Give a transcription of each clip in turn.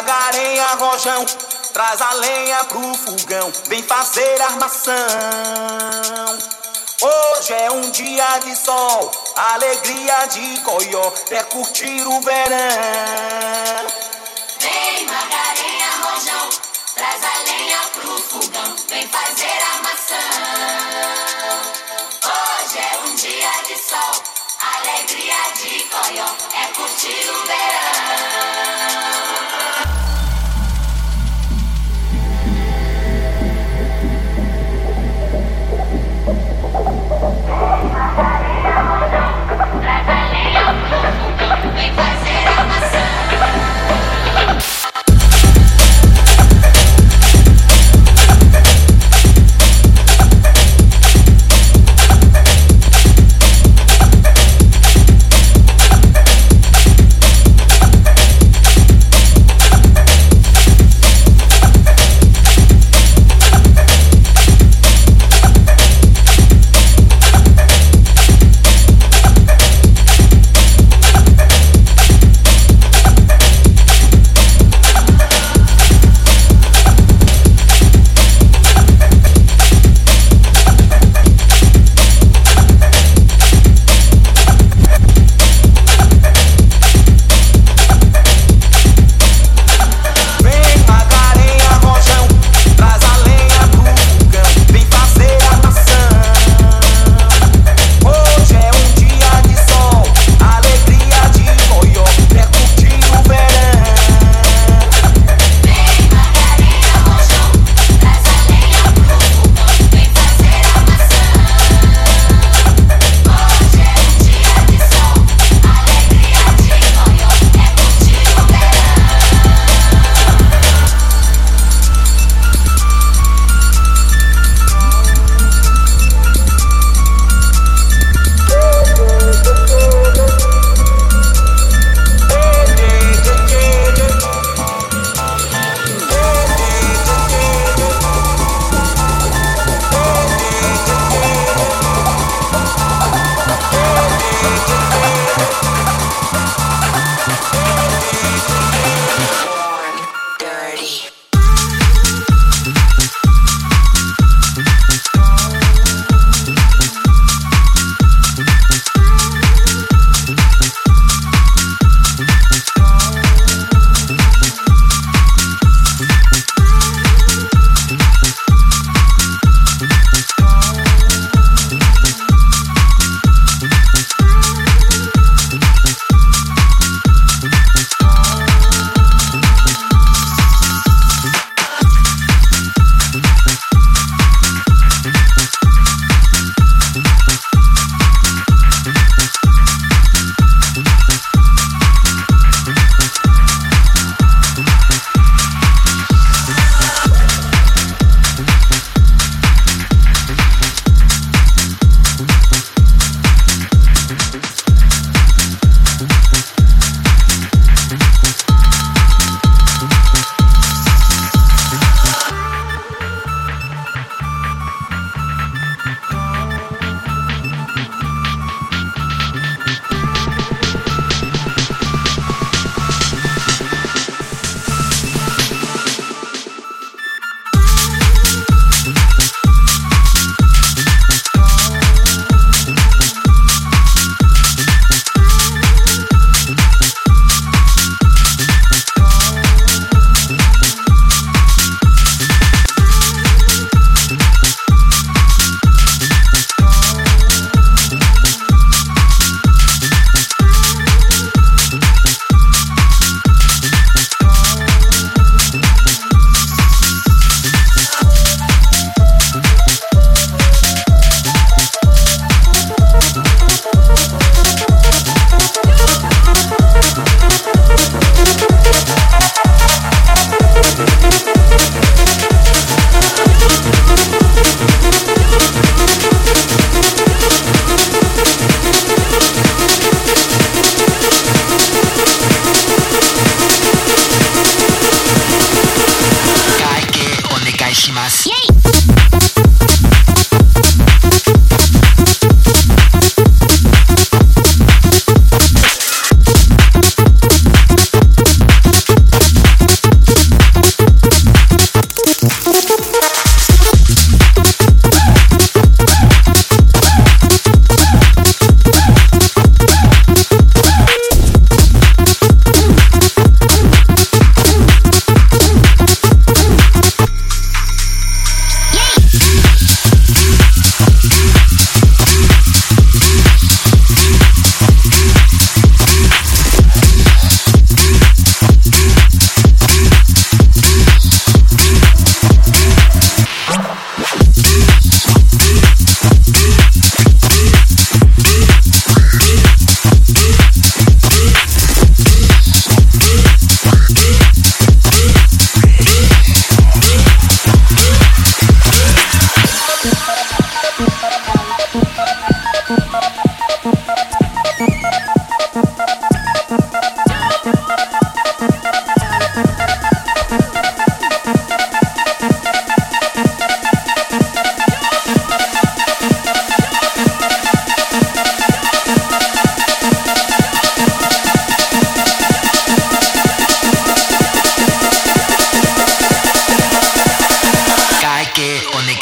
Vem Magarenha, rojão, traz a lenha pro fogão, vem fazer armação. Hoje é um dia de sol, alegria de coió, é curtir o verão. Vem Magarenha, rojão, traz a lenha pro fogão, vem fazer armação. Hoje é um dia de sol, alegria de coió, é curtir o verão.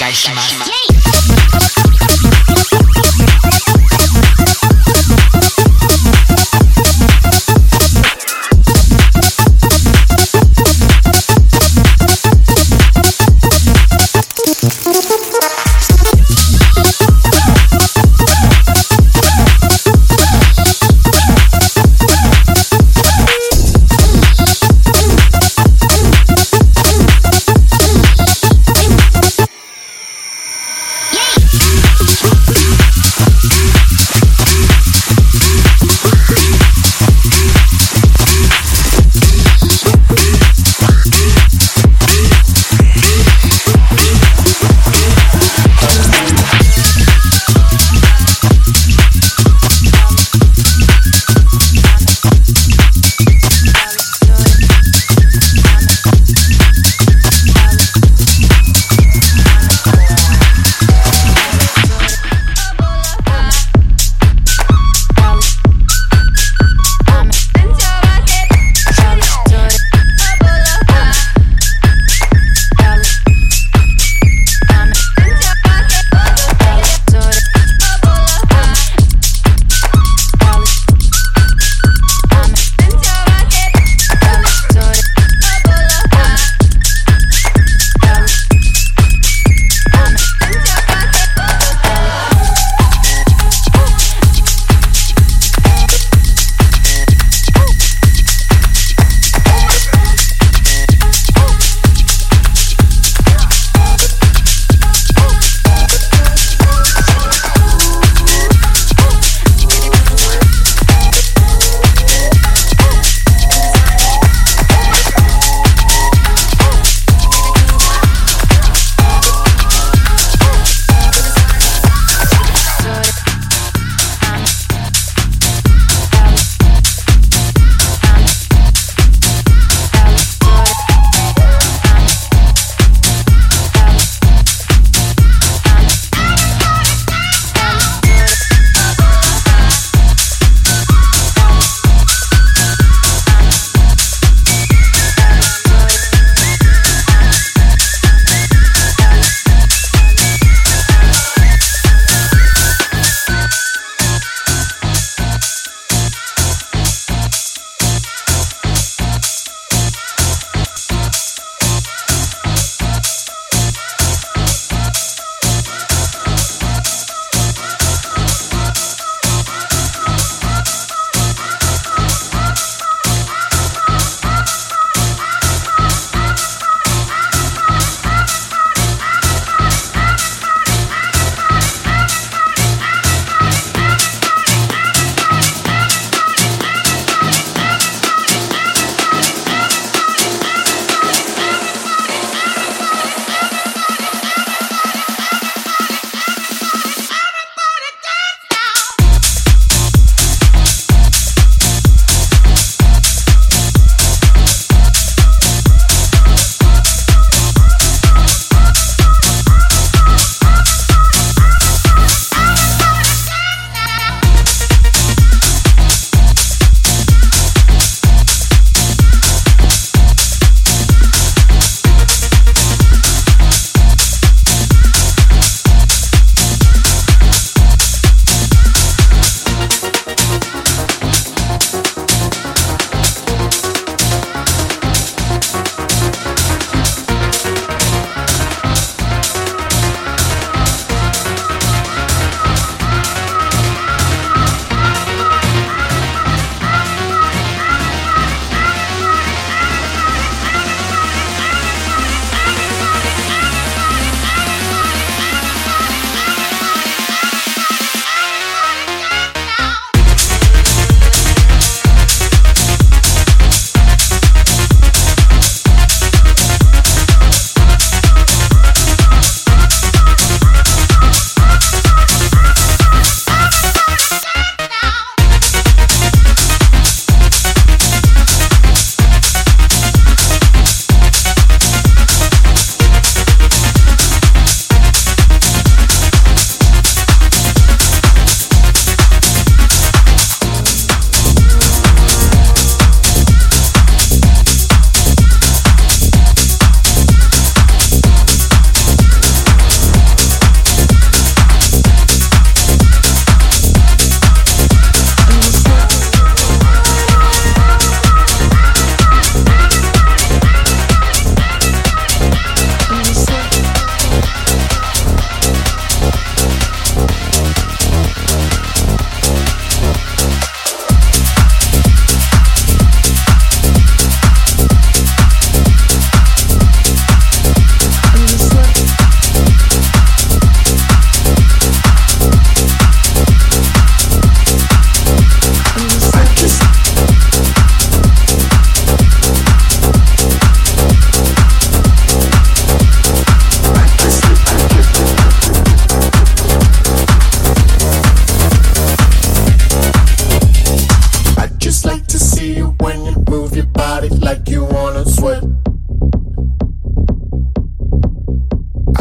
待します。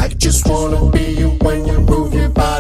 I just wanna be you when you move your body.